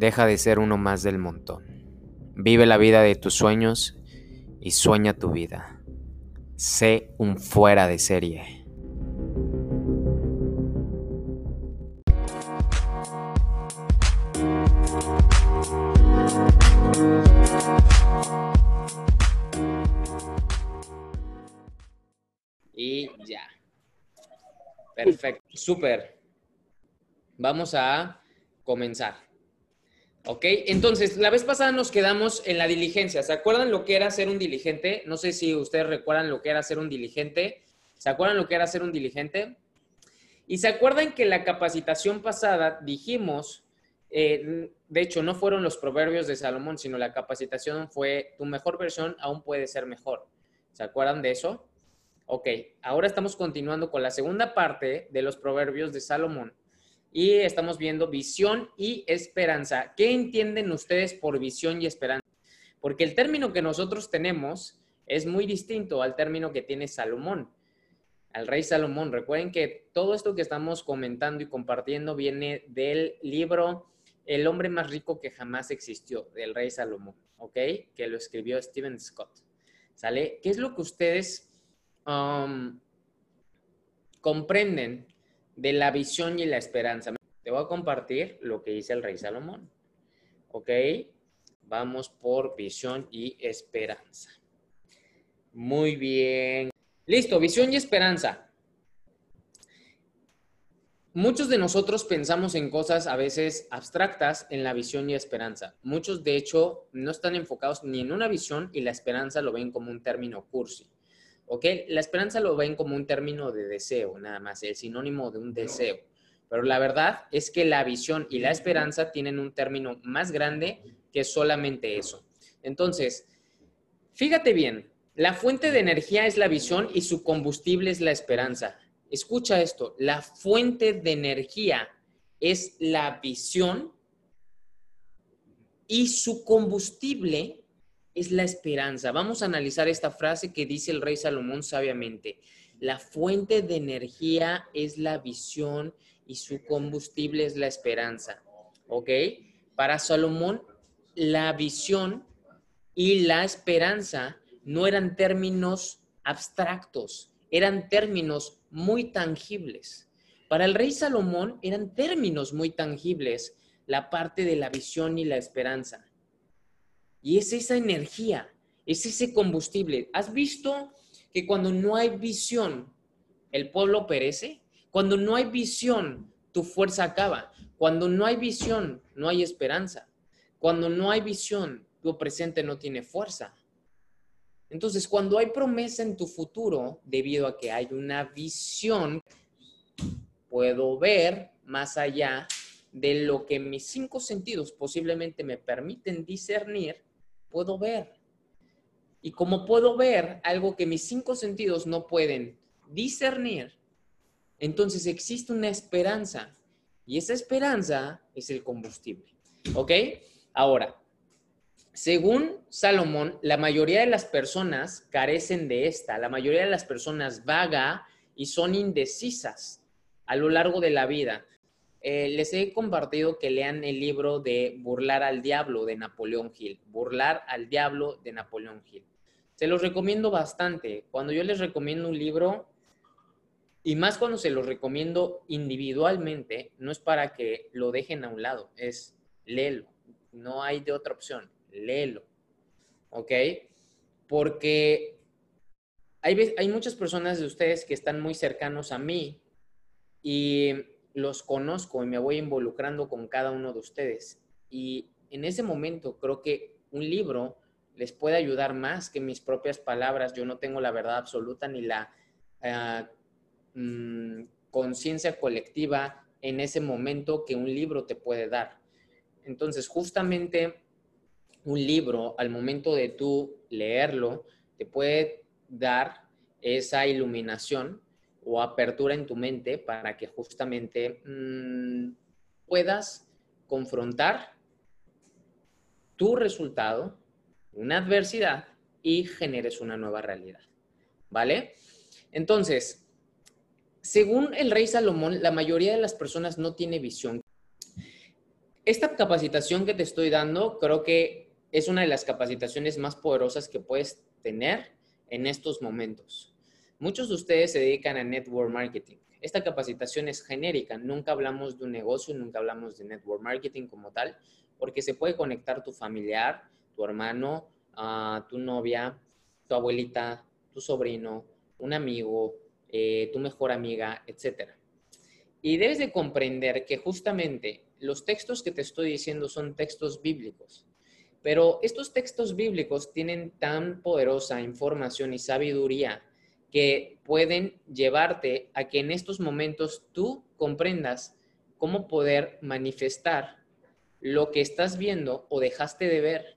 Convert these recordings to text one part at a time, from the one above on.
Deja de ser uno más del montón. Vive la vida de tus sueños y sueña tu vida. Sé un fuera de serie. Y ya. Perfecto. Súper. Vamos a comenzar. ¿Ok? Entonces, la vez pasada nos quedamos en la diligencia. ¿Se acuerdan lo que era ser un diligente? No sé si ustedes recuerdan lo que era ser un diligente. ¿Se acuerdan lo que era ser un diligente? Y se acuerdan que la capacitación pasada dijimos, eh, de hecho, no fueron los proverbios de Salomón, sino la capacitación fue tu mejor versión aún puede ser mejor. ¿Se acuerdan de eso? Ok, ahora estamos continuando con la segunda parte de los proverbios de Salomón y estamos viendo visión y esperanza. ¿Qué entienden ustedes por visión y esperanza? Porque el término que nosotros tenemos es muy distinto al término que tiene Salomón, al rey Salomón. Recuerden que todo esto que estamos comentando y compartiendo viene del libro El hombre más rico que jamás existió, del rey Salomón, ¿ok? Que lo escribió Stephen Scott. ¿Sale? ¿Qué es lo que ustedes um, comprenden de la visión y la esperanza. Te voy a compartir lo que dice el rey Salomón. ¿Ok? Vamos por visión y esperanza. Muy bien. Listo, visión y esperanza. Muchos de nosotros pensamos en cosas a veces abstractas en la visión y esperanza. Muchos, de hecho, no están enfocados ni en una visión y la esperanza lo ven como un término cursi. ¿Ok? La esperanza lo ven como un término de deseo, nada más, el sinónimo de un deseo. Pero la verdad es que la visión y la esperanza tienen un término más grande que solamente eso. Entonces, fíjate bien, la fuente de energía es la visión y su combustible es la esperanza. Escucha esto, la fuente de energía es la visión y su combustible es la esperanza. Vamos a analizar esta frase que dice el rey Salomón sabiamente. La fuente de energía es la visión y su combustible es la esperanza. ¿Ok? Para Salomón, la visión y la esperanza no eran términos abstractos, eran términos muy tangibles. Para el rey Salomón eran términos muy tangibles la parte de la visión y la esperanza. Y es esa energía, es ese combustible. ¿Has visto que cuando no hay visión, el pueblo perece? Cuando no hay visión, tu fuerza acaba. Cuando no hay visión, no hay esperanza. Cuando no hay visión, tu presente no tiene fuerza. Entonces, cuando hay promesa en tu futuro, debido a que hay una visión, puedo ver más allá de lo que mis cinco sentidos posiblemente me permiten discernir puedo ver. Y como puedo ver algo que mis cinco sentidos no pueden discernir, entonces existe una esperanza. Y esa esperanza es el combustible. ¿Ok? Ahora, según Salomón, la mayoría de las personas carecen de esta. La mayoría de las personas vaga y son indecisas a lo largo de la vida. Eh, les he compartido que lean el libro de Burlar al Diablo de Napoleón Hill. Burlar al Diablo de Napoleón Hill. Se los recomiendo bastante. Cuando yo les recomiendo un libro, y más cuando se los recomiendo individualmente, no es para que lo dejen a un lado, es léelo. No hay de otra opción, léelo. ¿Ok? Porque hay, hay muchas personas de ustedes que están muy cercanos a mí y los conozco y me voy involucrando con cada uno de ustedes. Y en ese momento creo que un libro les puede ayudar más que mis propias palabras. Yo no tengo la verdad absoluta ni la ah, mm, conciencia colectiva en ese momento que un libro te puede dar. Entonces, justamente un libro, al momento de tú leerlo, te puede dar esa iluminación o apertura en tu mente para que justamente mm, puedas confrontar tu resultado, una adversidad y generes una nueva realidad. ¿Vale? Entonces, según el rey Salomón, la mayoría de las personas no tiene visión. esta capacitación que te estoy dando creo que es una de las capacitaciones más poderosas que puedes tener en estos momentos. Muchos de ustedes se dedican a network marketing. Esta capacitación es genérica, nunca hablamos de un negocio, nunca hablamos de network marketing como tal, porque se puede conectar tu familiar, tu hermano, tu novia, tu abuelita, tu sobrino, un amigo, eh, tu mejor amiga, etc. Y debes de comprender que justamente los textos que te estoy diciendo son textos bíblicos. Pero estos textos bíblicos tienen tan poderosa información y sabiduría que pueden llevarte a que en estos momentos tú comprendas cómo poder manifestar lo que estás viendo o dejaste de ver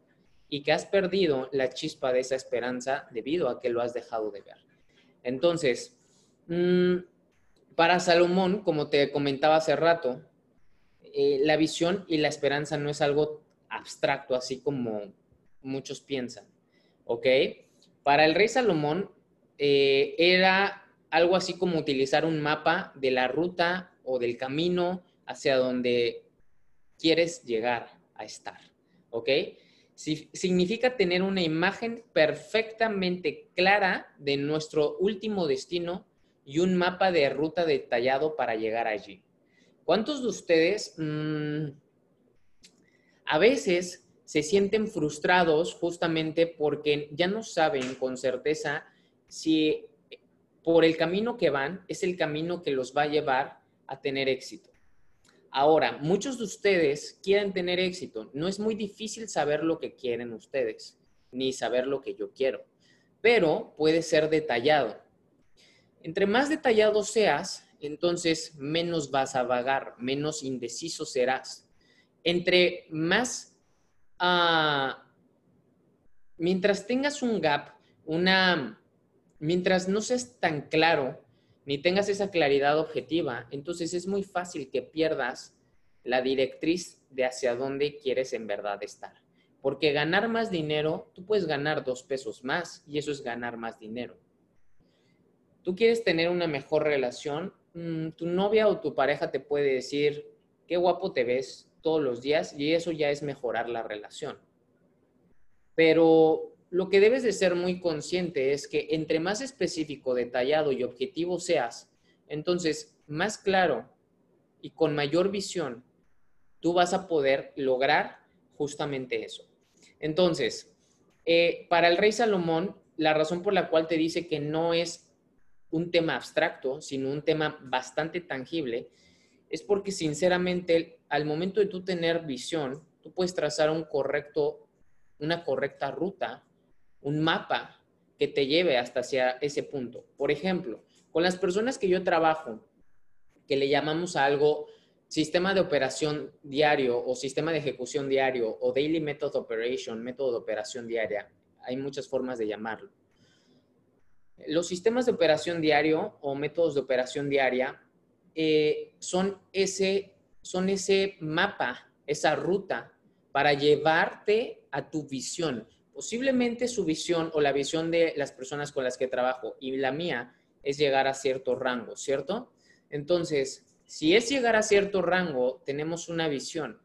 y que has perdido la chispa de esa esperanza debido a que lo has dejado de ver. Entonces, mm, para Salomón, como te comentaba hace rato, eh, la visión y la esperanza no es algo abstracto, así como muchos piensan, ¿ok? Para el rey Salomón eh, era algo así como utilizar un mapa de la ruta o del camino hacia donde quieres llegar a estar, ¿ok? significa tener una imagen perfectamente clara de nuestro último destino y un mapa de ruta detallado para llegar allí. ¿Cuántos de ustedes mm, a veces se sienten frustrados justamente porque ya no saben con certeza si por el camino que van es el camino que los va a llevar a tener éxito? Ahora, muchos de ustedes quieren tener éxito. No es muy difícil saber lo que quieren ustedes, ni saber lo que yo quiero, pero puede ser detallado. Entre más detallado seas, entonces menos vas a vagar, menos indeciso serás. Entre más, ah, mientras tengas un gap, una, mientras no seas tan claro, ni tengas esa claridad objetiva, entonces es muy fácil que pierdas la directriz de hacia dónde quieres en verdad estar. Porque ganar más dinero, tú puedes ganar dos pesos más y eso es ganar más dinero. Tú quieres tener una mejor relación, Mm, tu novia o tu pareja te puede decir, qué guapo te ves todos los días y eso ya es mejorar la relación. Pero lo que debes de ser muy consciente es que entre más específico, detallado y objetivo seas, entonces más claro y con mayor visión, tú vas a poder lograr justamente eso. Entonces, eh, para el rey Salomón, la razón por la cual te dice que no es un tema abstracto, sino un tema bastante tangible, es porque sinceramente al momento de tú tener visión, tú puedes trazar un correcto, una correcta ruta, un mapa que te lleve hasta hacia ese punto. Por ejemplo, con las personas que yo trabajo, que le llamamos a algo sistema de operación diario o sistema de ejecución diario o daily method operation, método de operación diaria, hay muchas formas de llamarlo los sistemas de operación diario o métodos de operación diaria eh, son, ese, son ese mapa, esa ruta para llevarte a tu visión. Posiblemente su visión o la visión de las personas con las que trabajo y la mía es llegar a cierto rango, ¿cierto? Entonces, si es llegar a cierto rango, tenemos una visión.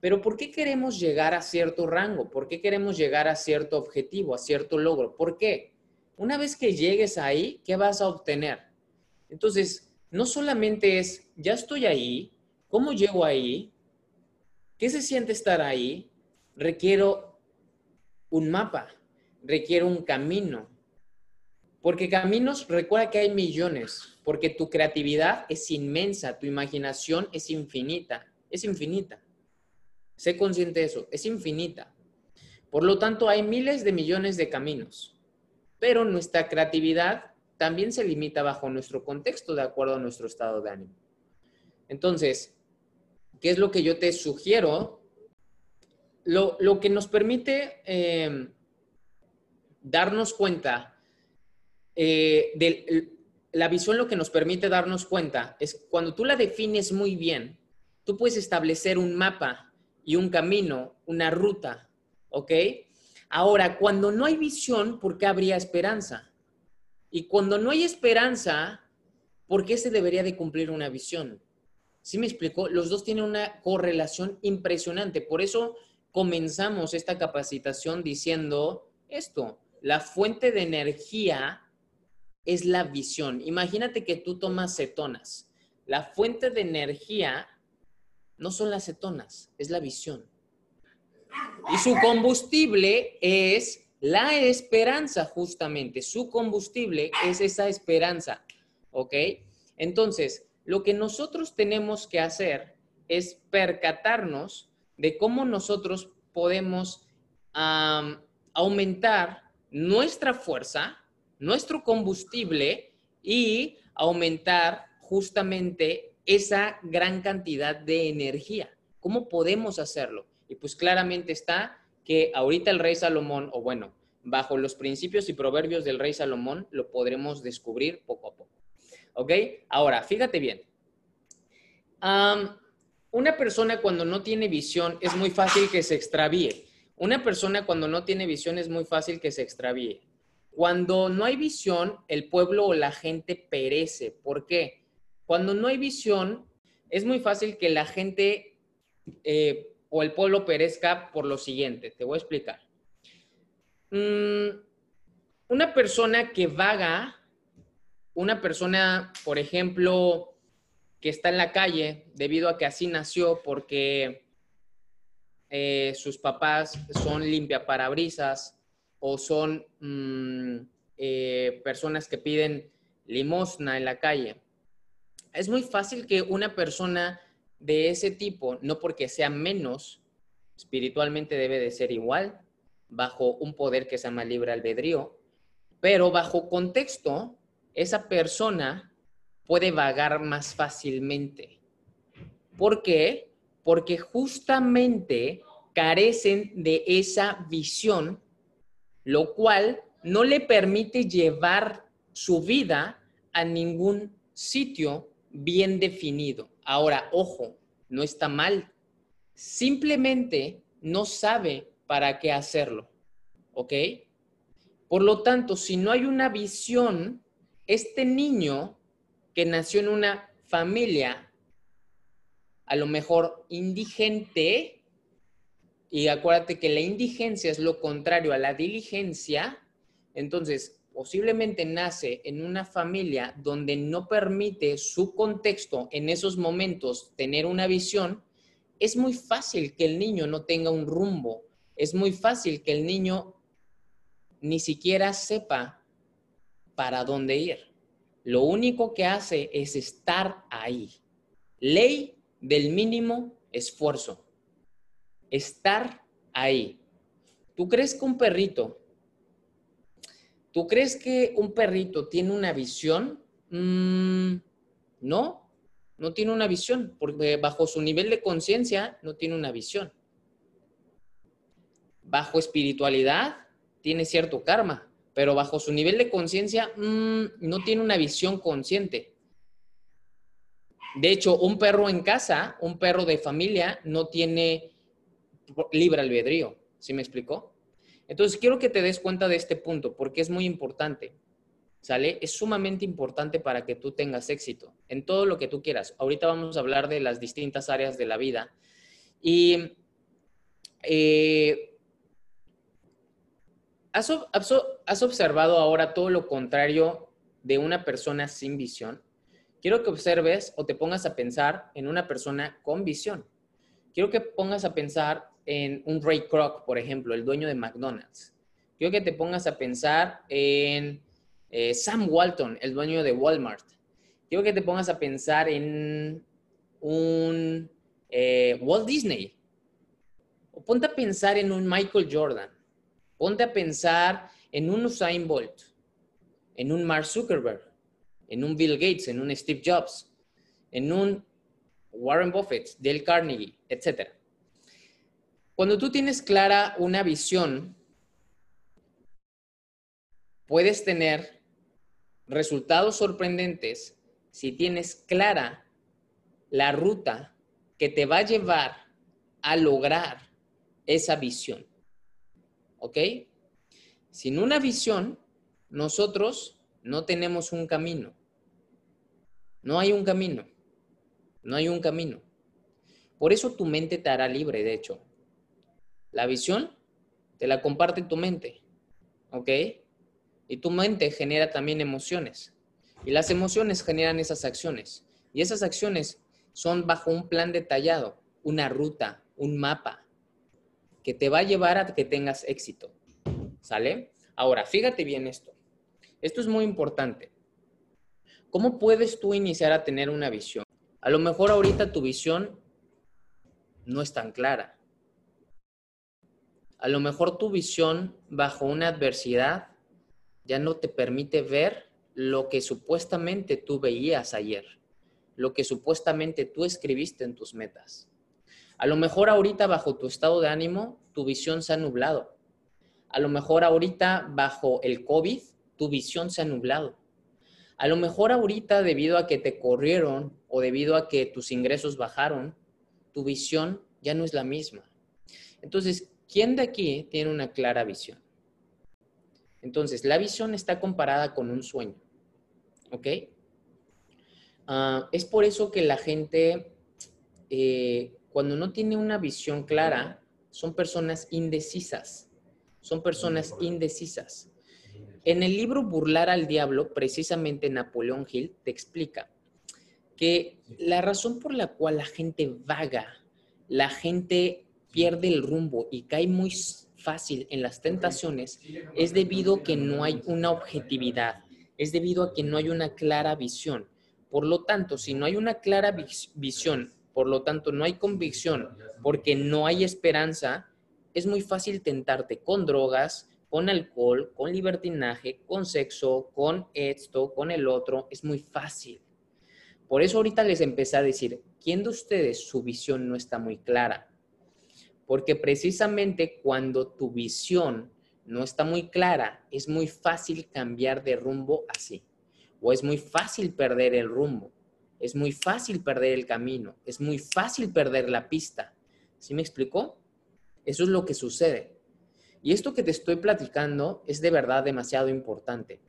Pero ¿por qué queremos llegar a cierto rango? ¿Por qué queremos llegar a cierto objetivo, a cierto logro? ¿Por qué? Una vez que llegues ahí, ¿qué vas a obtener? Entonces, no solamente es, ya estoy ahí, ¿cómo llego ahí? ¿Qué se siente estar ahí? Requiero un mapa, requiero un camino. Porque caminos, recuerda que hay millones, porque tu creatividad es inmensa, tu imaginación es infinita, es infinita. Sé consciente de eso, es infinita. Por lo tanto, hay miles de millones de caminos pero nuestra creatividad también se limita bajo nuestro contexto de acuerdo a nuestro estado de ánimo. Entonces, ¿qué es lo que yo te sugiero? Lo, que nos permite eh, darnos cuenta eh, de la visión, lo que nos permite darnos cuenta es cuando tú la defines muy bien, tú puedes establecer un mapa y un camino, una ruta, ¿ok? Ahora, cuando no hay visión, ¿por qué habría esperanza? Y cuando no hay esperanza, ¿por qué se debería de cumplir una visión? ¿Sí me explico? Los dos tienen una correlación impresionante. Por eso comenzamos esta capacitación diciendo esto, la fuente de energía es la visión. Imagínate que tú tomas cetonas. La fuente de energía no son las cetonas, es la visión. Y su combustible es la esperanza, justamente. Su combustible es esa esperanza. ¿Ok? Entonces, lo que nosotros tenemos que hacer es percatarnos de cómo nosotros podemos aumentar nuestra fuerza, nuestro combustible y aumentar justamente esa gran cantidad de energía. ¿Cómo podemos hacerlo? Y pues claramente está que ahorita el rey Salomón, o bueno, bajo los principios y proverbios del rey Salomón, lo podremos descubrir poco a poco. ¿Ok? Ahora, fíjate bien. Una persona cuando no tiene visión es muy fácil que se extravíe. Una persona cuando no tiene visión es muy fácil que se extravíe. Cuando no hay visión, el pueblo o la gente perece. ¿Por qué? Cuando no hay visión, es muy fácil que la gente eh, o el pueblo perezca por lo siguiente. Te voy a explicar. Mm, una persona que vaga, una persona, por ejemplo, que está en la calle debido a que así nació porque eh, sus papás son limpiaparabrisas o son mm, eh, personas que piden limosna en la calle. Es muy fácil que una persona de ese tipo, no porque sea menos, espiritualmente debe de ser igual, bajo un poder que se llama libre albedrío, pero bajo contexto, esa persona puede vagar más fácilmente. ¿Por qué? Porque justamente carecen de esa visión, lo cual no le permite llevar su vida a ningún sitio bien definido. Ahora, ojo, no está mal. Simplemente no sabe para qué hacerlo. ¿Ok? Por lo tanto, si no hay una visión, este niño que nació en una familia a lo mejor indigente, y acuérdate que la indigencia es lo contrario a la diligencia, entonces posiblemente nace en una familia donde no permite su contexto en esos momentos tener una visión, es muy fácil que el niño no tenga un rumbo, es muy fácil que el niño ni siquiera sepa para dónde ir. Lo único que hace es estar ahí. Ley del mínimo esfuerzo. Estar ahí. ¿Tú crees que un perrito, tú crees que un perrito tiene una visión? Mm, no, no tiene una visión, porque bajo su nivel de conciencia no tiene una visión bajo espiritualidad tiene cierto karma, pero bajo su nivel de conciencia mm, no tiene una visión consciente. De hecho, un perro en casa, un perro de familia, no tiene libre albedrío. ¿Sí me explicó? Entonces, quiero que te des cuenta de este punto porque es muy importante. ¿Sale? Es sumamente importante para que tú tengas éxito en todo lo que tú quieras. Ahorita vamos a hablar de las distintas áreas de la vida. Y eh, ¿Has, observado ahora todo lo contrario de una persona sin visión? Quiero que observes o te pongas a pensar en una persona con visión. Quiero que pongas a pensar en un Ray Kroc, por ejemplo, el dueño de McDonald's. Quiero que te pongas a pensar en eh, Sam Walton, el dueño de Walmart. Quiero que te pongas a pensar en un eh, Walt Disney. O ponte a pensar en un Michael Jordan. Ponte a pensar en un Usain Bolt, en un Mark Zuckerberg, en un Bill Gates, en un Steve Jobs, en un Warren Buffett, Dale Carnegie, etc. Cuando tú tienes clara una visión, puedes tener resultados sorprendentes si tienes clara la ruta que te va a llevar a lograr esa visión. ¿Ok? Sin una visión, nosotros no tenemos un camino. No hay un camino. No hay un camino. Por eso tu mente te hará libre, de hecho. La visión te la comparte tu mente, ¿ok? Y tu mente genera también emociones. Y las emociones generan esas acciones. Y esas acciones son bajo un plan detallado, una ruta, un mapa, que te va a llevar a que tengas éxito. ¿Sale? Ahora, fíjate bien esto. Esto es muy importante. ¿Cómo puedes tú iniciar a tener una visión? A lo mejor ahorita tu visión no es tan clara. A lo mejor tu visión bajo una adversidad ya no te permite ver lo que supuestamente tú veías ayer, lo que supuestamente tú escribiste en tus metas. A lo mejor ahorita bajo tu estado de ánimo, tu visión se ha nublado. A lo mejor ahorita bajo el COVID, tu visión se ha nublado. A lo mejor ahorita debido a que te corrieron o debido a que tus ingresos bajaron, tu visión ya no es la misma. Entonces, ¿quién de aquí tiene una clara visión? Entonces, la visión está comparada con un sueño. ¿Ok? Ah, es por eso que la gente, eh, cuando no tiene una visión clara, son personas indecisas. Son personas indecisas. En el libro Burlar al Diablo, precisamente Napoleón Hill te explica que la razón por la cual la gente vaga, la gente pierde el rumbo y cae muy fácil en las tentaciones es debido a que no hay una objetividad, es debido a que no hay una clara visión. Por lo tanto, si no hay una clara visión, por lo tanto no hay convicción, porque no hay esperanza, es muy fácil tentarte con drogas, con alcohol, con libertinaje, con sexo, con esto, con el otro. Es muy fácil. Por eso ahorita les empecé a decir, ¿quién de ustedes su visión no está muy clara? Porque precisamente cuando tu visión no está muy clara, es muy fácil cambiar de rumbo así. O es muy fácil perder el rumbo. Es muy fácil perder el camino. Es muy fácil perder la pista. ¿Sí me explicó? Eso es lo que sucede. Y esto que te estoy platicando es de verdad demasiado importante.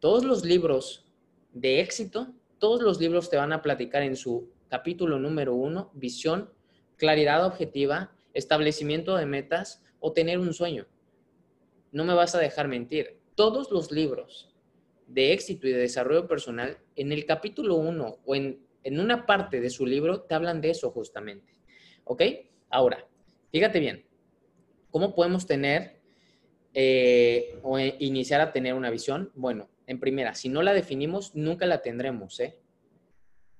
Todos los libros de éxito, todos los libros te van a platicar en su capítulo número uno, visión, claridad objetiva, establecimiento de metas o tener un sueño no me vas a dejar mentir. Todos los libros de éxito y de desarrollo personal, en el capítulo 1 o en, una parte de su libro, te hablan de eso justamente. ¿Ok? Ahora, fíjate bien, ¿cómo podemos tener eh, o iniciar a tener una visión? Bueno, en primera, si no la definimos, nunca la tendremos, ¿eh?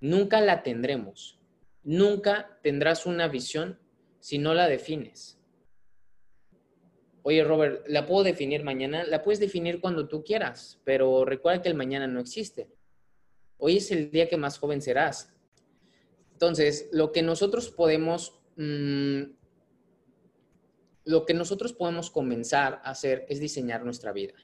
Nunca la tendremos. Nunca tendrás una visión si no la defines oye Robert, ¿la puedo definir mañana? La puedes definir cuando tú quieras, pero recuerda que el mañana no existe. Hoy es el día que más joven serás. Entonces, lo que nosotros podemos, mm, lo que nosotros podemos comenzar a hacer es diseñar nuestra vida.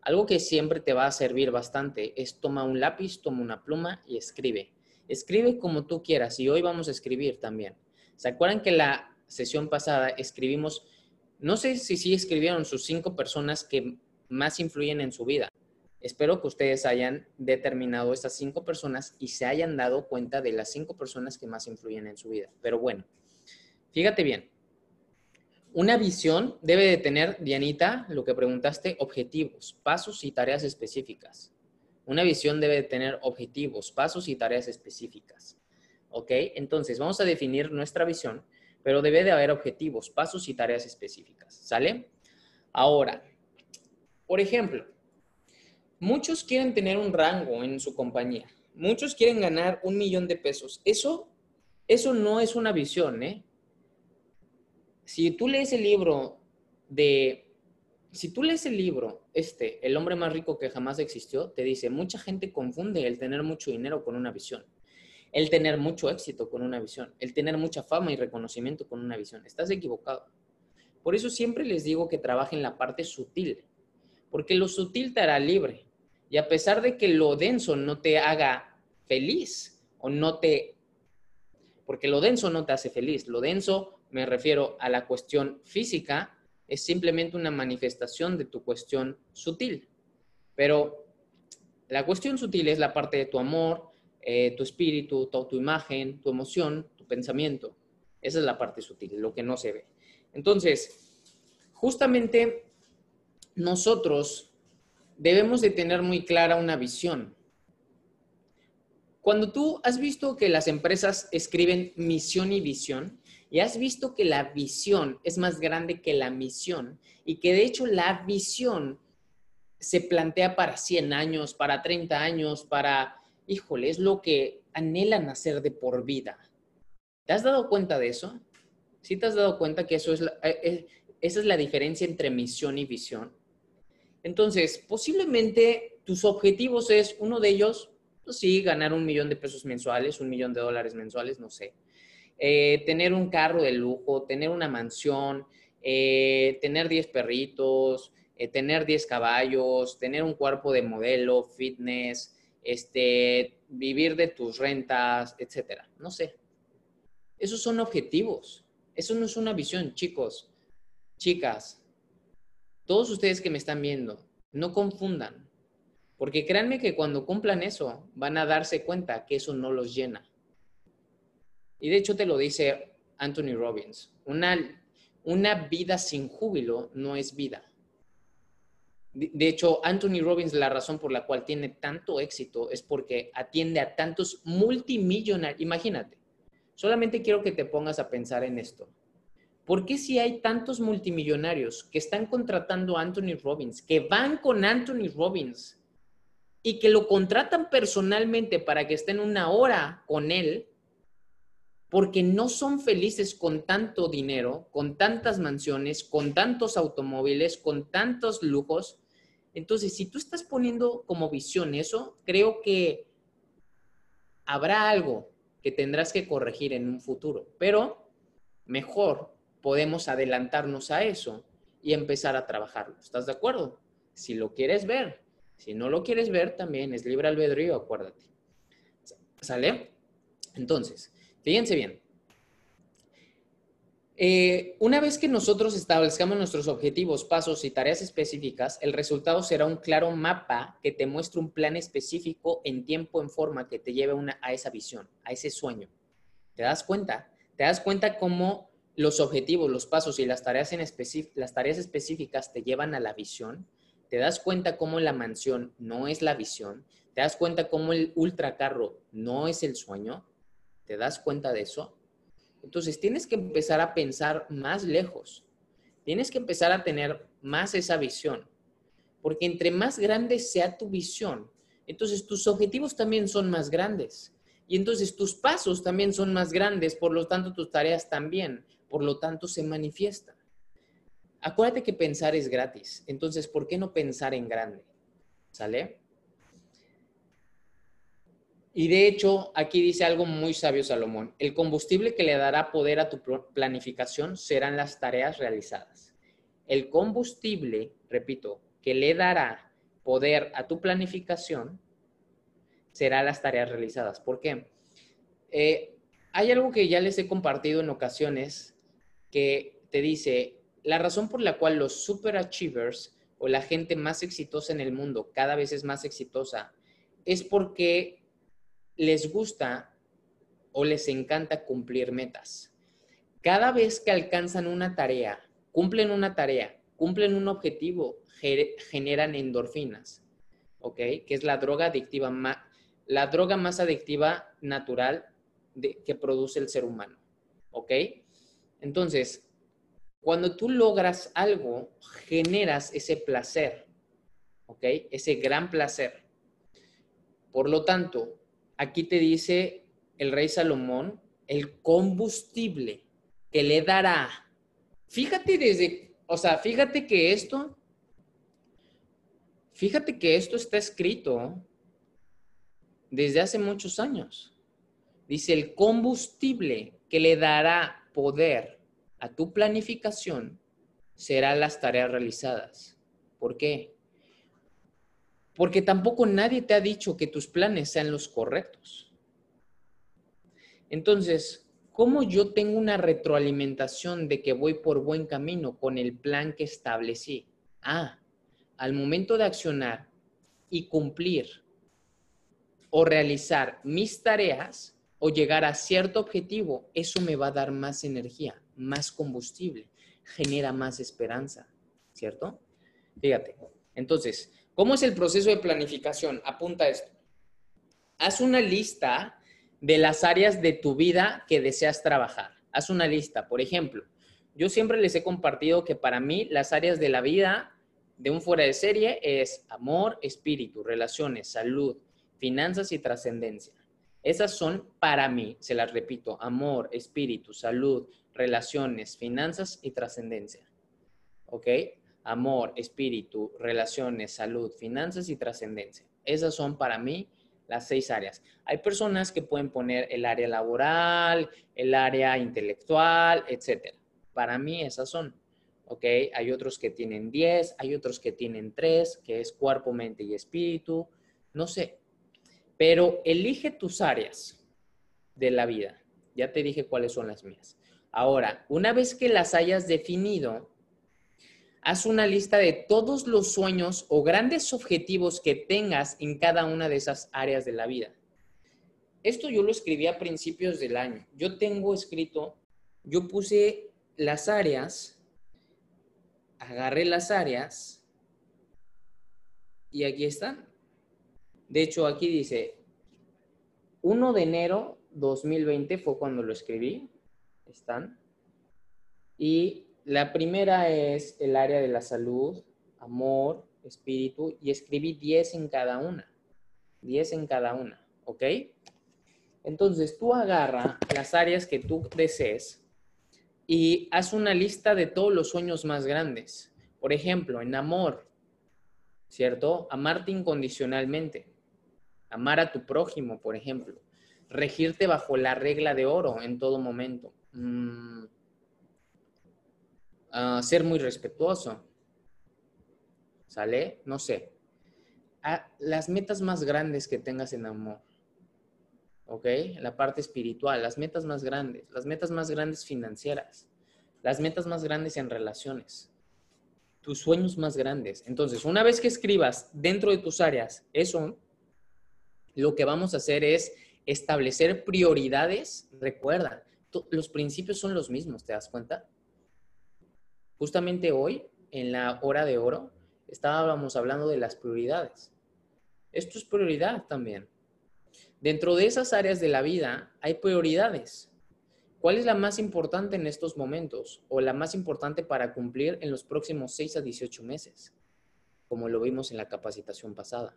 Algo que siempre te va a servir bastante es toma un lápiz, toma una pluma y escribe. Escribe como tú quieras y hoy vamos a escribir también. ¿Se acuerdan que la sesión pasada escribimos no sé si sí escribieron sus cinco personas que más influyen en su vida. Espero que ustedes hayan determinado estas cinco personas y se hayan dado cuenta de las cinco personas que más influyen en su vida. Pero bueno, fíjate bien. Una visión debe de tener, Dianita, lo que preguntaste, objetivos, pasos y tareas específicas. Una visión debe de tener objetivos, pasos y tareas específicas. ¿Ok? Entonces, vamos a definir nuestra visión pero debe de haber objetivos, pasos y tareas específicas, ¿sale? Ahora, por ejemplo, muchos quieren tener un rango en su compañía, muchos quieren ganar un millón de pesos. Eso, eso no es una visión, ¿eh? Si tú lees el libro de, si tú lees el libro, este, El hombre más rico que jamás existió, te dice, mucha gente confunde el tener mucho dinero con una visión el tener mucho éxito con una visión, el tener mucha fama y reconocimiento con una visión. Estás equivocado. Por eso siempre les digo que trabajen la parte sutil, porque lo sutil te hará libre. Y a pesar de que lo denso no te haga feliz o no te... Porque lo denso no te hace feliz. Lo denso, me refiero a la cuestión física, es simplemente una manifestación de tu cuestión sutil. Pero la cuestión sutil es la parte de tu amor, eh, tu espíritu, tu, imagen, tu emoción, tu pensamiento. Esa es la parte sutil, lo que no se ve. Entonces, justamente nosotros debemos de tener muy clara una visión. Cuando tú has visto que las empresas escriben misión y visión, y has visto que la visión es más grande que la misión, y que de hecho la visión se plantea para 100 años, para 30 años, para, híjole, es lo que anhelan hacer de por vida. ¿Te has dado cuenta de eso? ¿Sí te has dado cuenta que eso es eh, eh, esa es la diferencia entre misión y visión? Entonces, posiblemente tus objetivos es, uno de ellos, pues sí, ganar un millón de pesos mensuales, un millón de dólares mensuales, no sé. Eh, tener un carro de lujo, tener una mansión, tener 10 perritos, tener 10 caballos, tener un cuerpo de modelo, fitness, este, vivir de tus rentas, etcétera. No sé. Esos son objetivos. Eso no es una visión, chicos, chicas. Todos ustedes que me están viendo, no confundan. Porque créanme que cuando cumplan eso, van a darse cuenta que eso no los llena. Y de hecho te lo dice Anthony Robbins. Una, una vida sin júbilo no es vida. De hecho, Anthony Robbins, la razón por la cual tiene tanto éxito es porque atiende a tantos multimillonarios. Imagínate, solamente quiero que te pongas a pensar en esto. ¿Por qué si hay tantos multimillonarios que están contratando a Anthony Robbins, que van con Anthony Robbins y que lo contratan personalmente para que estén una hora con él, porque no son felices con tanto dinero, con tantas mansiones, con tantos automóviles, con tantos lujos, entonces, si tú estás poniendo como visión eso, creo que habrá algo que tendrás que corregir en un futuro, pero mejor podemos adelantarnos a eso y empezar a trabajarlo. ¿Estás de acuerdo? Si lo quieres ver, si no lo quieres ver, también es libre albedrío, acuérdate. ¿Sale? Entonces, fíjense bien, eh, una vez que nosotros establezcamos nuestros objetivos, pasos y tareas específicas, el resultado será un claro mapa que te muestre un plan específico en tiempo, en forma, que te lleve a esa visión, a ese sueño. ¿Te das cuenta? ¿Te das cuenta cómo los objetivos, los pasos y las tareas, las tareas específicas te llevan a la visión? ¿Te das cuenta cómo la mansión no es la visión? ¿Te das cuenta cómo el ultracarro no es el sueño? ¿Te das cuenta de eso? Entonces tienes que empezar a pensar más lejos. Tienes que empezar a tener más esa visión. Porque entre más grande sea tu visión, entonces tus objetivos también son más grandes. Y entonces tus pasos también son más grandes, por lo tanto tus tareas también, por lo tanto se manifiestan. Acuérdate que pensar es gratis, entonces ¿por qué no pensar en grande? ¿Sale? Y de hecho, aquí dice algo muy sabio Salomón. El combustible que le dará poder a tu planificación serán las tareas realizadas. El combustible, repito, que le dará poder a tu planificación será las tareas realizadas. ¿Por qué? Eh, hay algo que ya les he compartido en ocasiones que te dice, la razón por la cual los superachievers o la gente más exitosa en el mundo cada vez es más exitosa es porque les gusta o les encanta cumplir metas. Cada vez que alcanzan una tarea, cumplen una tarea, cumplen un objetivo, generan endorfinas, ¿ok? Que es la droga adictiva, la droga más adictiva natural que produce el ser humano, ¿ok? Entonces, cuando tú logras algo, generas ese placer, ¿ok? Ese gran placer. Por lo tanto, aquí te dice el rey Salomón, el combustible que le dará. Fíjate desde, o sea, fíjate que esto, fíjate que esto está escrito desde hace muchos años. Dice, el combustible que le dará poder a tu planificación será las tareas realizadas. ¿Por qué? Porque tampoco nadie te ha dicho que tus planes sean los correctos. Entonces, ¿cómo yo tengo una retroalimentación de que voy por buen camino con el plan que establecí? Ah, al momento de accionar y cumplir o realizar mis tareas o llegar a cierto objetivo, eso me va a dar más energía, más combustible, genera más esperanza, ¿cierto? Fíjate. Entonces, ¿cómo es el proceso de planificación? Apunta esto. Haz una lista de las áreas de tu vida que deseas trabajar. Haz una lista. Por ejemplo, yo siempre les he compartido que para mí las áreas de la vida de un fuera de serie es amor, espíritu, relaciones, salud, finanzas y trascendencia. Esas son para mí, se las repito, amor, espíritu, salud, relaciones, finanzas y trascendencia. ¿Ok? Amor, espíritu, relaciones, salud, finanzas y trascendencia. Esas son para mí las seis áreas. Hay personas que pueden poner el área laboral, el área intelectual, etcétera. Para mí esas son. ¿ok? Hay otros que tienen 10, hay otros que tienen 3, que es cuerpo, mente y espíritu, no sé. Pero elige tus áreas de la vida. Ya te dije cuáles son las mías. Ahora, una vez que las hayas definido, haz una lista de todos los sueños o grandes objetivos que tengas en cada una de esas áreas de la vida. Esto yo lo escribí a principios del año. Yo tengo escrito, yo puse las áreas agarré las áreas y aquí están. De hecho, aquí dice 1 de enero 2020 fue cuando lo escribí. Están. Y la primera es el área de la salud, amor, espíritu, y escribí 10 en cada una. 10 en cada una, ¿ok? Entonces tú agarra las áreas que tú desees y haz una lista de todos los sueños más grandes. Por ejemplo, en amor, ¿cierto? Amarte incondicionalmente. Amar a tu prójimo, por ejemplo. Regirte bajo la regla de oro en todo momento. Mm, ah, ser muy respetuoso. ¿Sale? No sé. Ah, las metas más grandes que tengas en amor. ¿ok? La parte espiritual, las metas más grandes, las metas más grandes financieras, las metas más grandes en relaciones, tus sueños más grandes. Entonces, una vez que escribas dentro de tus áreas eso, lo que vamos a hacer es establecer prioridades. Recuerda, los principios son los mismos, ¿te das cuenta? Justamente hoy, en la hora de oro, estábamos hablando de las prioridades. Esto es prioridad también. Dentro de esas áreas de la vida hay prioridades. ¿Cuál es la más importante en estos momentos o la más importante para cumplir en los próximos 6 a 18 meses? Como lo vimos en la capacitación pasada.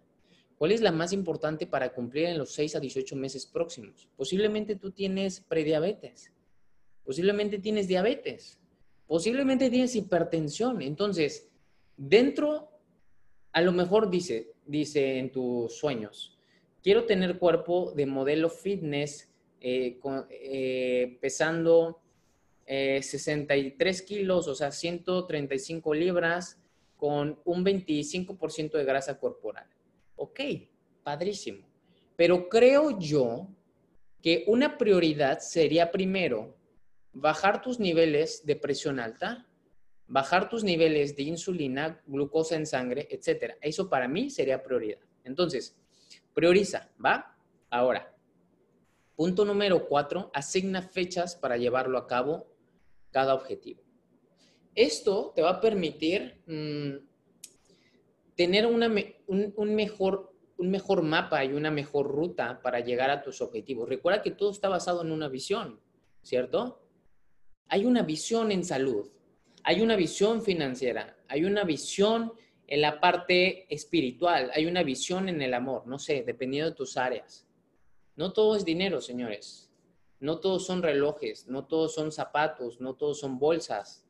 ¿Cuál es la más importante para cumplir en los 6 a 18 meses próximos? Posiblemente tú tienes prediabetes. Posiblemente tienes diabetes. Posiblemente tienes hipertensión. Entonces, dentro, a lo mejor dice, dice en tus sueños, quiero tener cuerpo de modelo fitness eh, eh, pesando 63 eh, kilos, o sea, 135 libras, con un 25% de grasa corporal. Ok, padrísimo. Pero creo yo que una prioridad sería primero bajar tus niveles de presión alta, bajar tus niveles de insulina, glucosa en sangre, etcétera. Eso para mí sería prioridad. Entonces, Prioriza, ¿va? Ahora, punto número cuatro, asigna fechas para llevarlo a cabo cada objetivo. Esto te va a permitir mm, tener un, mejor, un mejor mapa y una mejor ruta para llegar a tus objetivos. Recuerda que todo está basado en una visión, ¿cierto? Hay una visión en salud, hay una visión financiera, hay una visión en la parte espiritual, hay una visión en el amor, no sé, dependiendo de tus áreas. No todo es dinero, señores. No todos son relojes, no todos son zapatos, no todos son bolsas,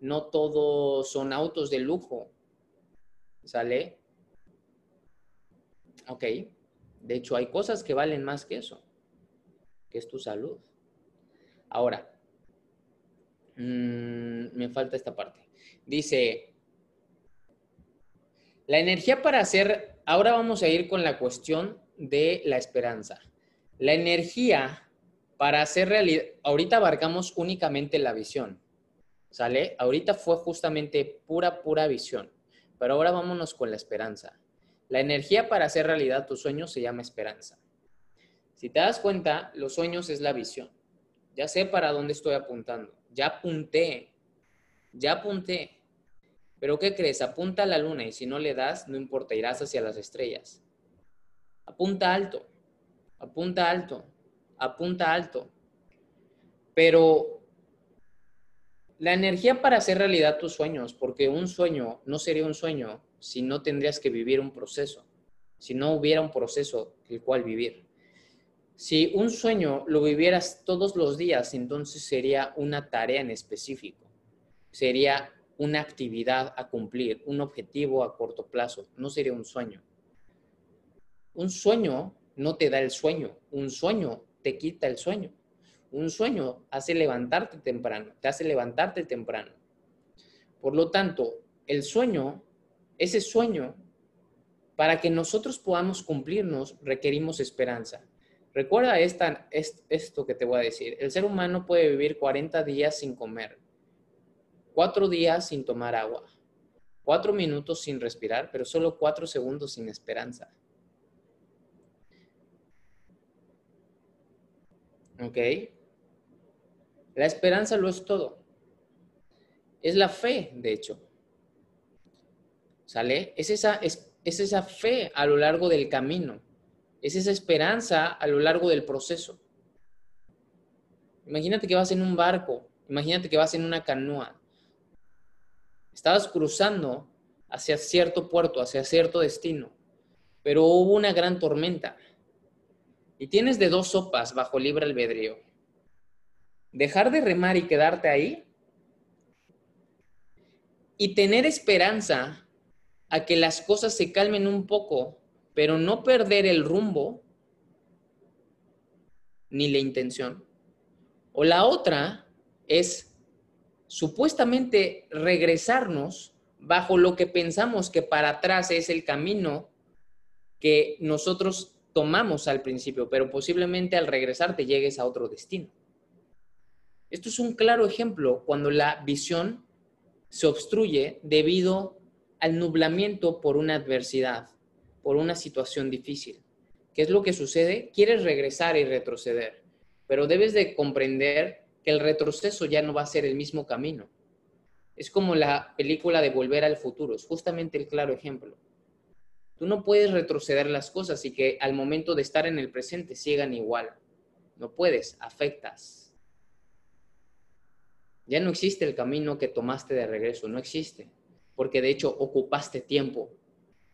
no todos son autos de lujo. ¿Sale? Ok. De hecho, hay cosas que valen más que eso, que es tu salud. Ahora, mm, me falta esta parte. Dice, la energía para hacer, ahora vamos a ir con la cuestión de la esperanza. La energía para hacer realidad, ahorita abarcamos únicamente la visión, ¿sale? Ahorita fue justamente pura, pura visión, pero ahora vámonos con la esperanza. La energía para hacer realidad tus sueños se llama esperanza. Si te das cuenta, los sueños es la visión. Ya sé para dónde estoy apuntando. Ya apunté. Ya apunté. Pero ¿qué crees? Apunta a la luna y si no le das, no importa, irás hacia las estrellas. Apunta alto. Apunta alto. Apunta alto. Pero la energía para hacer realidad tus sueños, porque un sueño no sería un sueño si no tendrías que vivir un proceso, si no hubiera un proceso el cual vivir. Si un sueño lo vivieras todos los días, entonces sería una tarea en específico, sería una actividad a cumplir, un objetivo a corto plazo, no sería un sueño. Un sueño no te da el sueño, un sueño te quita el sueño. Un sueño hace levantarte temprano, te hace levantarte temprano. Por lo tanto, el sueño, ese sueño, para que nosotros podamos cumplirnos, requerimos esperanza. Recuerda esta, esto que te voy a decir. El ser humano puede vivir 40 días sin comer, cuatro días sin tomar agua, cuatro minutos sin respirar, pero solo cuatro segundos sin esperanza. ¿Ok? La esperanza lo es todo. Es la fe, de hecho. ¿Sale? Es esa, es, es esa fe a lo largo del camino es esa esperanza a lo largo del proceso. Imagínate que vas en un barco, imagínate que vas en una canoa. Estabas cruzando hacia cierto puerto, hacia cierto destino, pero hubo una gran tormenta. Y tienes de dos sopas bajo libre albedrío. Dejar de remar y quedarte ahí y tener esperanza a que las cosas se calmen un poco pero no perder el rumbo ni la intención. O la otra es supuestamente regresarnos bajo lo que pensamos que para atrás es el camino que nosotros tomamos al principio, pero posiblemente al regresar te llegues a otro destino. Esto es un claro ejemplo cuando la visión se obstruye debido al nublamiento por una adversidad por una situación difícil. ¿Qué es lo que sucede? Quieres regresar y retroceder, pero debes de comprender que el retroceso ya no va a ser el mismo camino. Es como la película de Volver al Futuro, es justamente el claro ejemplo. Tú no puedes retroceder las cosas y que al momento de estar en el presente sigan igual. No puedes, afectas. Ya no existe el camino que tomaste de regreso, no existe, porque de hecho ocupaste tiempo,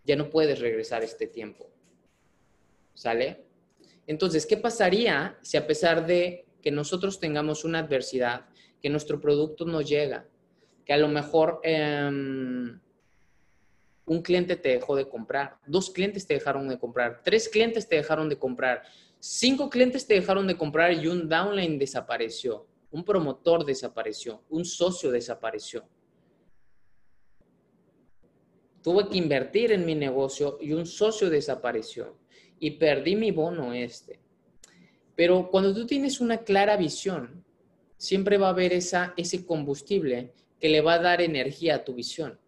ya no puedes regresar este tiempo. ¿Sale? Entonces, ¿qué pasaría si a pesar de que nosotros tengamos una adversidad, que nuestro producto no llega, que a lo mejor em, un cliente te dejó de comprar, dos clientes te dejaron de comprar, tres clientes te dejaron de comprar, cinco clientes te dejaron de comprar y un downline desapareció, un promotor desapareció, un socio desapareció tuve que invertir en mi negocio y un socio desapareció y perdí mi bono este. Pero cuando tú tienes una clara visión, siempre va a haber esa, ese combustible que le va a dar energía a tu visión.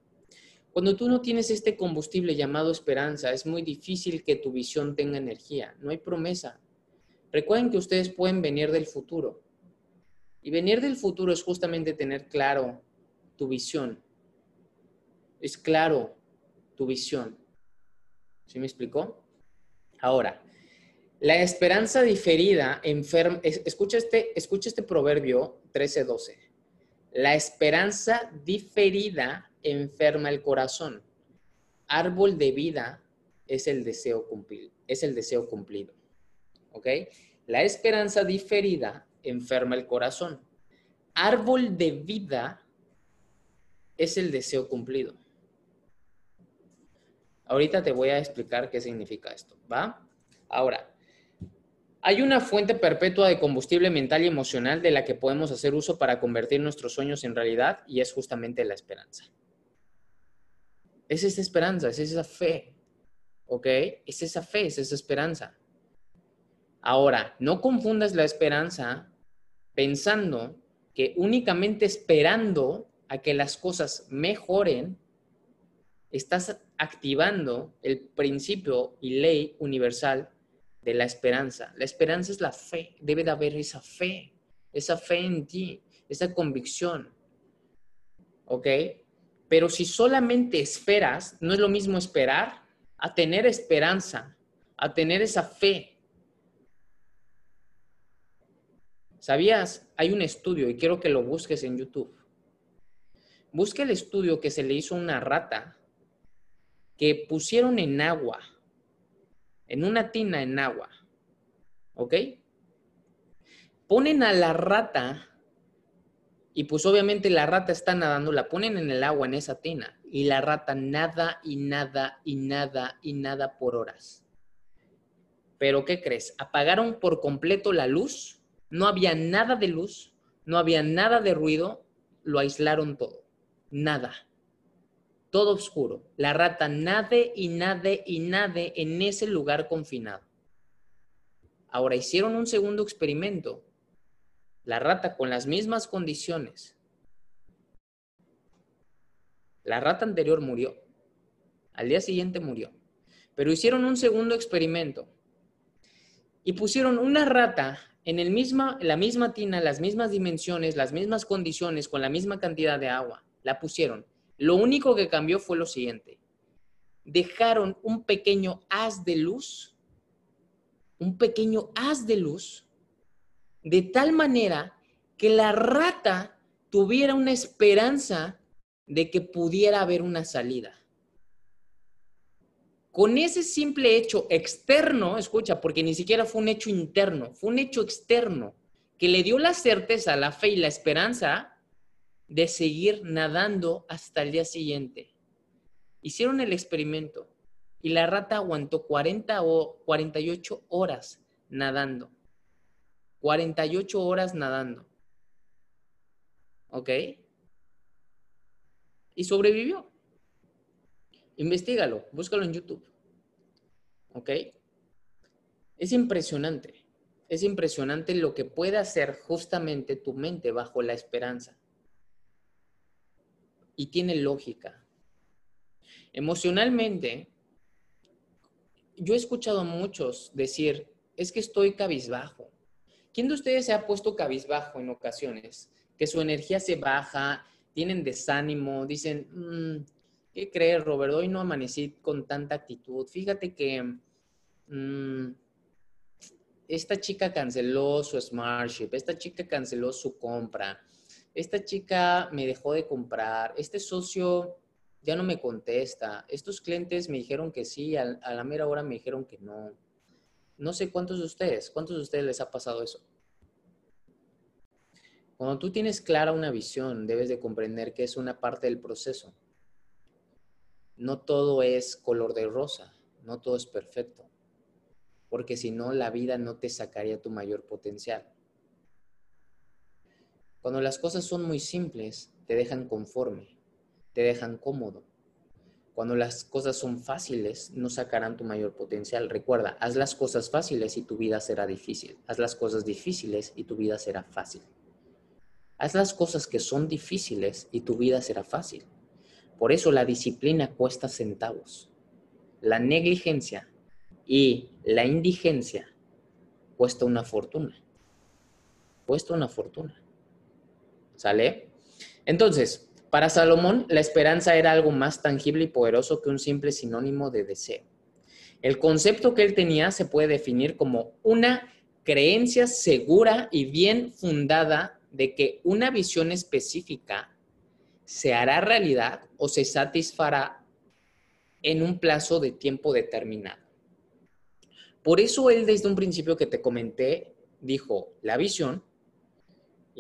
Cuando tú no tienes este combustible llamado esperanza, es muy difícil que tu visión tenga energía. No hay promesa. Recuerden que ustedes pueden venir del futuro. Y venir del futuro es justamente tener claro tu visión. Es claro tu visión. ¿Sí me explicó? Ahora, la esperanza diferida enferma, escucha este, escucha este proverbio 13:12. La esperanza diferida enferma el corazón. Árbol de vida es el deseo cumplido, es el deseo cumplido. ¿Ok? La esperanza diferida enferma el corazón. Árbol de vida es el deseo cumplido. Ahorita te voy a explicar qué significa esto, ¿va? Ahora, hay una fuente perpetua de combustible mental y emocional de la que podemos hacer uso para convertir nuestros sueños en realidad y es justamente la esperanza. Es esa esperanza, es esa fe, ¿ok? Es esa fe, es esa esperanza. Ahora, no confundas la esperanza pensando que únicamente esperando a que las cosas mejoren, estás activando el principio y ley universal de la esperanza. La esperanza es la fe, debe de haber esa fe, esa fe en ti, esa convicción. ¿Ok? Pero si solamente esperas, no es lo mismo esperar a tener esperanza, a tener esa fe. ¿Sabías? Hay un estudio y quiero que lo busques en YouTube. Busca el estudio que se le hizo a una rata que pusieron en agua, en una tina en agua. ¿Ok? Ponen a la rata y pues obviamente la rata está nadando, la ponen en el agua en esa tina y la rata nada y nada y nada y nada por horas. Pero ¿qué crees? Apagaron por completo la luz, no había nada de luz, no había nada de ruido, lo aislaron todo, nada. Todo oscuro. La rata nade y nade y nade en ese lugar confinado. Ahora hicieron un segundo experimento la rata con las mismas condiciones. La rata anterior murió. Al día siguiente murió. Pero hicieron un segundo experimento y pusieron una rata en el misma, la misma tina, las mismas dimensiones, las mismas condiciones, con la misma cantidad de agua. La pusieron. Lo único que cambió fue lo siguiente. Dejaron un pequeño haz de luz, un pequeño haz de luz de tal manera que la rata tuviera una esperanza de que pudiera haber una salida. Con ese simple hecho externo, escucha, porque ni siquiera fue un hecho interno, fue un hecho externo que le dio la certeza, la fe y la esperanza de seguir nadando hasta el día siguiente. Hicieron el experimento y la rata aguantó 40 o 48 horas nadando. 48 horas nadando. ¿Ok? Y sobrevivió. Investígalo, búscalo en YouTube. ¿Ok? Es impresionante. Es impresionante lo que puede hacer justamente tu mente bajo la esperanza. Y tiene lógica. Emocionalmente, yo he escuchado a muchos decir, es que estoy cabizbajo. ¿Quién de ustedes se ha puesto cabizbajo en ocasiones? Que su energía se baja, tienen desánimo, dicen, mm, ¿qué crees, Robert? Hoy no amanecí con tanta actitud. Fíjate que mm, esta chica canceló su Smartship, esta chica canceló su compra, esta chica me dejó de comprar, este socio ya no me contesta, estos clientes me dijeron que sí, a la mera hora me dijeron que no no sé cuántos de ustedes, cuántos de ustedes les ha pasado eso. Cuando tú tienes clara una visión, debes de comprender que es una parte del proceso. No todo es color de rosa, no todo es perfecto, porque si no, la vida no te sacaría tu mayor potencial. Cuando las cosas son muy simples, te dejan conforme, te dejan cómodo, cuando las cosas son fáciles, no sacarán tu mayor potencial. Recuerda, haz las cosas fáciles y tu vida será difícil. Haz las cosas difíciles y tu vida será fácil. Haz las cosas que son difíciles y tu vida será fácil. Por eso la disciplina cuesta centavos. La negligencia y la indigencia cuesta una fortuna. Cuesta una fortuna. ¿Sale? Entonces, para Salomón, la esperanza era algo más tangible y poderoso que un simple sinónimo de deseo. El concepto que él tenía se puede definir como una creencia segura y bien fundada de que una visión específica se hará realidad o se satisfará en un plazo de tiempo determinado. Por eso él desde un principio que te comenté dijo, la visión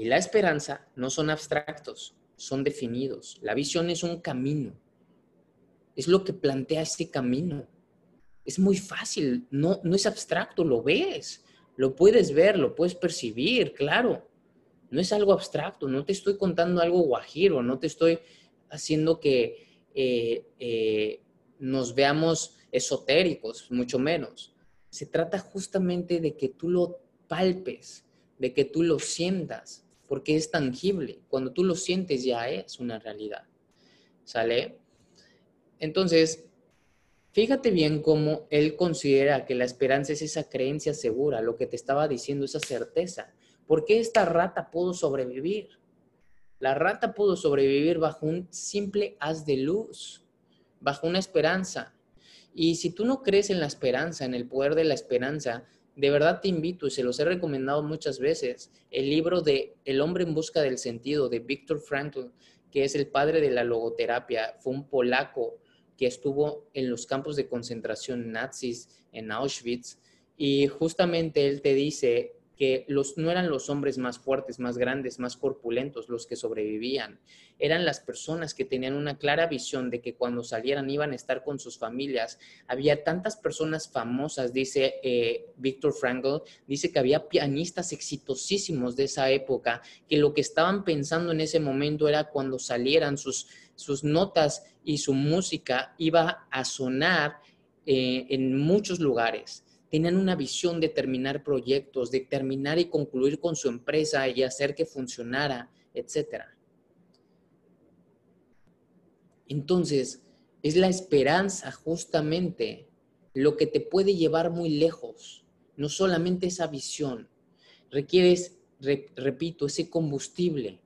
y la esperanza no son abstractos, son definidos. La visión es un camino. Es lo que plantea este camino. Es muy fácil, no, no es abstracto, lo ves, lo puedes ver, lo puedes percibir, claro. No es algo abstracto, no te estoy contando algo guajiro, no te estoy haciendo que eh, eh, nos veamos esotéricos, mucho menos. Se trata justamente de que tú lo palpes, de que tú lo sientas, porque es tangible. Cuando tú lo sientes ya es una realidad. ¿Sale? Entonces, Fíjate bien cómo él considera que la esperanza es esa creencia segura, lo que te estaba diciendo, esa certeza. ¿Por qué esta rata pudo sobrevivir? La rata pudo sobrevivir bajo un simple haz de luz, bajo una esperanza. Y si tú no crees en la esperanza, en el poder de la esperanza, de verdad te invito, y se los he recomendado muchas veces, el libro de El hombre en busca del sentido de Viktor Frankl, que es el padre de la logoterapia, fue un polaco que estuvo en los campos de concentración nazis en Auschwitz y justamente él te dice que los, no eran los hombres más fuertes, más grandes, más corpulentos los que sobrevivían, eran las personas que tenían una clara visión de que cuando salieran iban a estar con sus familias. Había tantas personas famosas, dice eh, Víctor Frankl, dice que había pianistas exitosísimos de esa época, que lo que estaban pensando en ese momento era cuando salieran sus, sus notas y su música iba a sonar eh, en muchos lugares tenían una visión de terminar proyectos, de terminar y concluir con su empresa y hacer que funcionara, etc. Entonces, es la esperanza justamente lo que te puede llevar muy lejos, no solamente esa visión. Requieres, repito, ese combustible.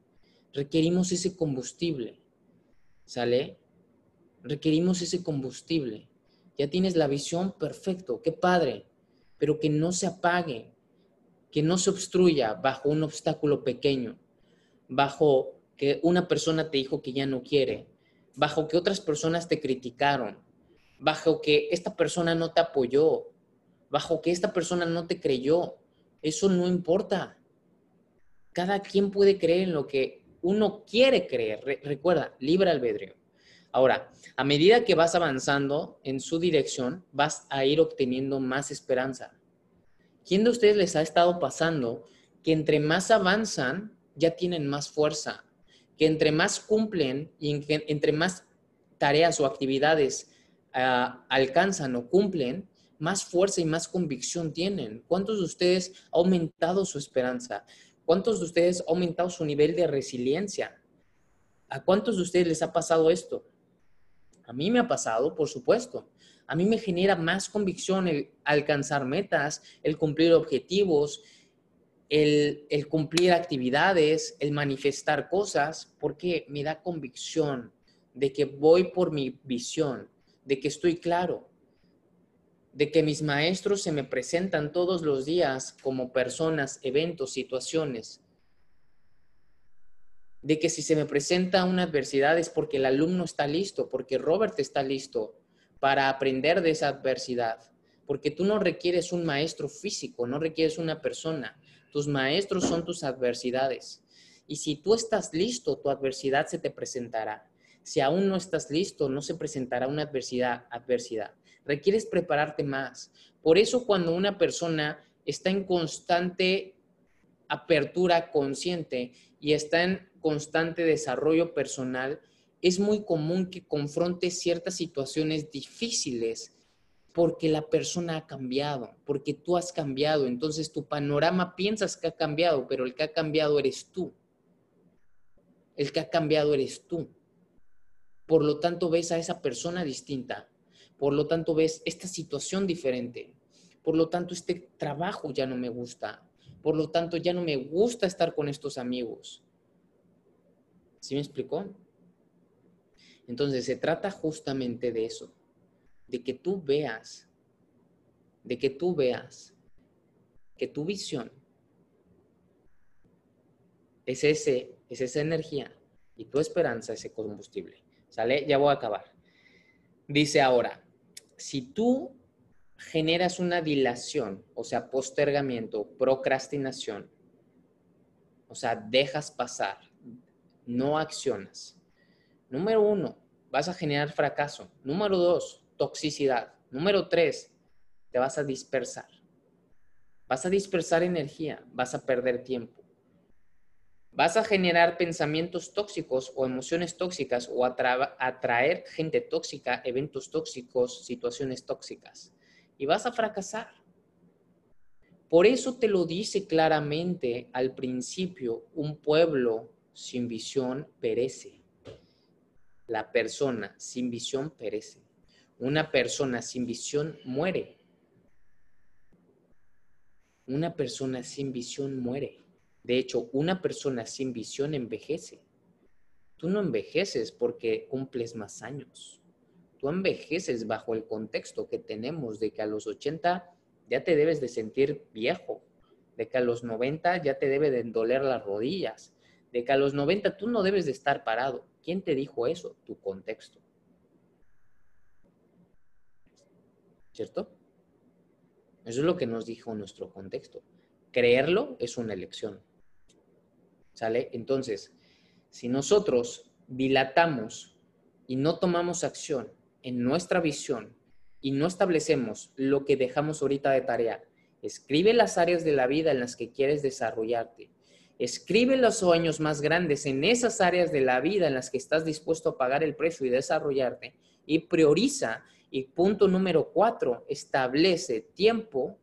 Requerimos ese combustible. ¿Sale? Requerimos ese combustible. Ya tienes la visión, perfecto, qué padre pero que no se apague, que no se obstruya bajo un obstáculo pequeño, bajo que una persona te dijo que ya no quiere, bajo que otras personas te criticaron, bajo que esta persona no te apoyó, bajo que esta persona no te creyó. Eso no importa. Cada quien puede creer en lo que uno quiere creer. recuerda, libre albedrío. Ahora, a medida que vas avanzando en su dirección, vas a ir obteniendo más esperanza. ¿Quién de ustedes les ha estado pasando que entre más avanzan, ya tienen más fuerza? Que entre más cumplen y entre más tareas o actividades ah, alcanzan o cumplen, más fuerza y más convicción tienen. ¿Cuántos de ustedes ha aumentado su esperanza? ¿Cuántos de ustedes ha aumentado su nivel de resiliencia? ¿A cuántos de ustedes les ha pasado esto? A mí me ha pasado, por supuesto. A mí me genera más convicción el alcanzar metas, el cumplir objetivos, el, cumplir actividades, el manifestar cosas, porque me da convicción de que voy por mi visión, de que estoy claro, de que mis maestros se me presentan todos los días como personas, eventos, situaciones de que si se me presenta una adversidad es porque el alumno está listo, porque Robert está listo para aprender de esa adversidad, porque tú no requieres un maestro físico, no requieres una persona, tus maestros son tus adversidades. Y si tú estás listo, tu adversidad se te presentará. Si aún no estás listo, no se presentará una adversidad, adversidad. Requieres prepararte más. Por eso cuando una persona está en constante apertura consciente y está en constante desarrollo personal, es muy común que confronte ciertas situaciones difíciles porque la persona ha cambiado, porque tú has cambiado. Entonces tu panorama piensas que ha cambiado, pero el que ha cambiado eres tú. El que ha cambiado eres tú. Por lo tanto ves a esa persona distinta. Por lo tanto ves esta situación diferente. Por lo tanto este trabajo ya no me gusta. Por lo tanto ya no me gusta estar con estos amigos. ¿Sí me explicó? Entonces se trata justamente de eso, de que tú veas, de que tú veas que tu visión es, ese, es esa energía y tu esperanza ese combustible. ¿Sale? Ya voy a acabar. Dice ahora, si tú generas una dilación, o sea, postergamiento, procrastinación, o sea, dejas pasar, no accionas. Número uno, vas a generar fracaso. Número dos, toxicidad. Número tres, te vas a dispersar. Vas a dispersar energía, vas a perder tiempo. Vas a generar pensamientos tóxicos o emociones tóxicas o atraer gente tóxica, eventos tóxicos, situaciones tóxicas. Y vas a fracasar. Por eso te lo dice claramente al principio un pueblo sin visión perece. La persona sin visión perece. Una persona sin visión muere. Una persona sin visión muere. De hecho, una persona sin visión envejece. Tú no envejeces porque cumples más años. Tú envejeces bajo el contexto que tenemos de que a los 80 ya te debes de sentir viejo, de que a los 90 ya te debe de doler las rodillas, de que a los 90 tú no debes de estar parado. ¿Quién te dijo eso? Tu contexto. ¿Cierto? Eso es lo que nos dijo nuestro contexto. Creerlo es una elección. ¿Sale? Entonces, si nosotros dilatamos y no tomamos acción en nuestra visión y no establecemos lo que dejamos ahorita de tarea, escribe las áreas de la vida en las que quieres desarrollarte. Escribe los sueños más grandes en esas áreas de la vida en las que estás dispuesto a pagar el precio y desarrollarte. Y prioriza. Y punto número cuatro, establece tiempo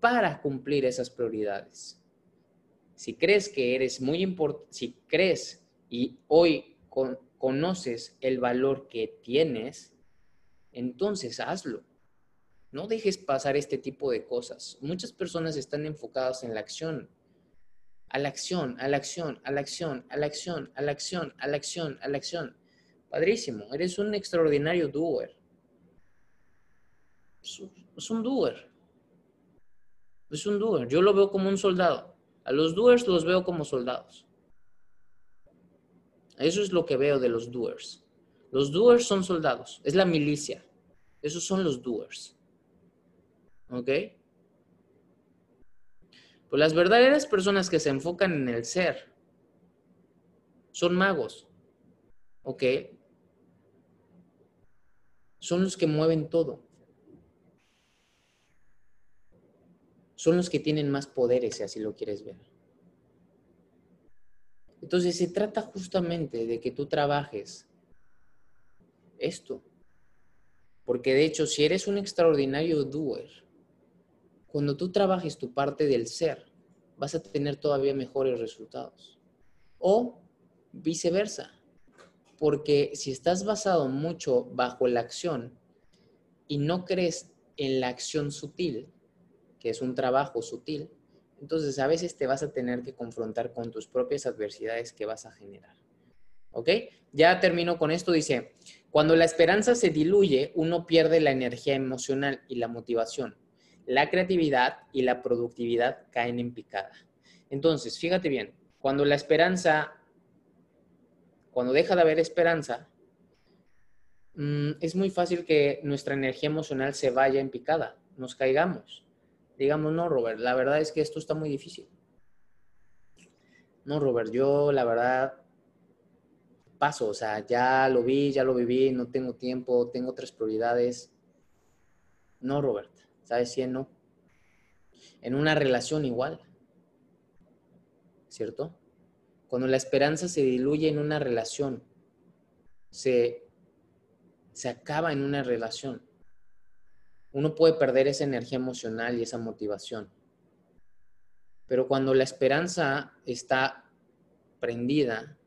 para cumplir esas prioridades. Si crees que eres muy importante, si crees y hoy conoces el valor que tienes, entonces hazlo. No dejes pasar este tipo de cosas. Muchas personas están enfocadas en la acción. A la acción, a la acción, a la acción, a la acción, a la acción, a la acción, a la acción. Padrísimo, eres un extraordinario doer. Es un doer. Es un doer. Yo lo veo como un soldado. A los doers los veo como soldados. Eso es lo que veo de los doers. Los doers son soldados, es la milicia. Esos son los doers. ¿Ok? Pues las verdaderas personas que se enfocan en el ser son magos. ¿Ok? Son los que mueven todo. son los que tienen más poderes, si así lo quieres ver. Entonces se trata justamente de que tú trabajes esto. Porque de hecho, si eres un extraordinario doer, cuando tú trabajes tu parte del ser, vas a tener todavía mejores resultados. O viceversa. Porque si estás basado mucho bajo la acción y no crees en la acción sutil, que es un trabajo sutil, entonces a veces te vas a tener que confrontar con tus propias adversidades que vas a generar. ¿Ok? Ya termino con esto. Dice, cuando la esperanza se diluye, uno pierde la energía emocional y la motivación. La creatividad y la productividad caen en picada. Entonces, fíjate bien, cuando la esperanza, cuando deja de haber esperanza, mm, es muy fácil que nuestra energía emocional se vaya en picada, nos caigamos digamos, no, Robert, la verdad es que esto está muy difícil. No, Robert, yo la verdad paso, o sea, ya lo vi, ya lo viví, no tengo tiempo, tengo otras prioridades. No, Robert, ¿sabes si? En una relación igual, ¿cierto? Cuando la esperanza se diluye en una relación, se, se acaba en una relación uno puede perder esa energía emocional y esa motivación. Pero cuando la esperanza está prendida,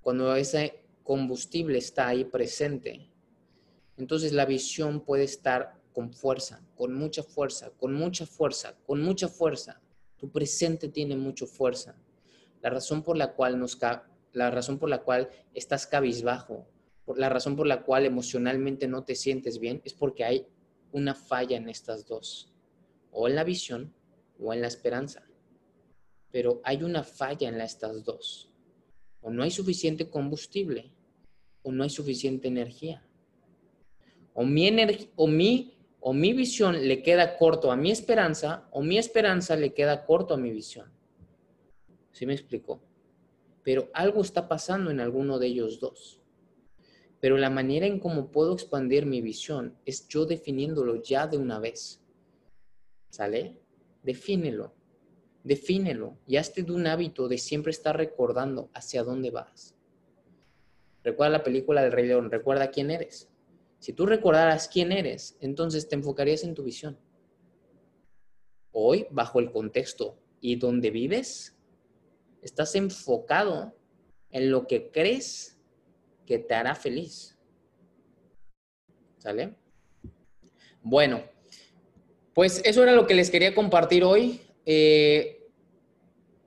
cuando ese combustible está ahí presente, entonces la visión puede estar con fuerza, con mucha fuerza, con mucha fuerza, con mucha fuerza. Tu presente tiene mucha fuerza. La razón por la cual nos la razón por la cual estás cabizbajo, por la razón por la cual emocionalmente no te sientes bien es porque hay una falla en estas dos, o en la visión o en la esperanza. Pero hay una falla en estas dos. O no hay suficiente combustible o no hay suficiente energía. O mi, o mi, o mi visión le queda corto a mi esperanza o mi esperanza le queda corto a mi visión. ¿Sí me explico? Pero algo está pasando en alguno de ellos dos. Pero la manera en cómo puedo expandir mi visión es yo definiéndolo ya de una vez. ¿Sale? Defínelo. Defínelo y hazte de un hábito de siempre estar recordando hacia dónde vas. Recuerda la película del Rey León, recuerda quién eres. Si tú recordaras quién eres, entonces te enfocarías en tu visión. Hoy, bajo el contexto y donde vives, estás enfocado en lo que crees que te hará feliz. ¿Sale? Bueno, pues eso era lo que les quería compartir hoy. Eh,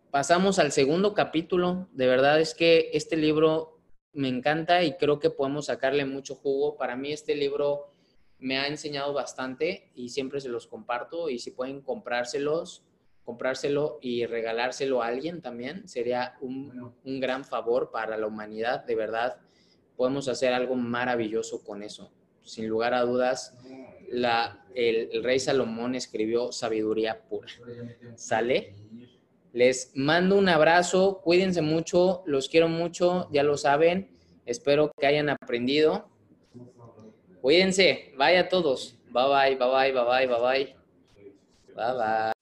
pasamos al segundo capítulo. De verdad es que este libro me encanta y creo que podemos sacarle mucho jugo. Para mí este libro me ha enseñado bastante y siempre se los comparto y si pueden comprárselos, comprárselo y regalárselo a alguien también sería un, un gran favor para la humanidad. De verdad, podemos hacer algo maravilloso con eso. Sin lugar a dudas, la, el, el, rey Salomón escribió sabiduría pura. ¿Sale? Les mando un abrazo, cuídense mucho, los quiero mucho, ya lo saben. Espero que hayan aprendido. Cuídense, vaya todos. Bye bye, bye bye, bye bye, bye bye. Bye bye.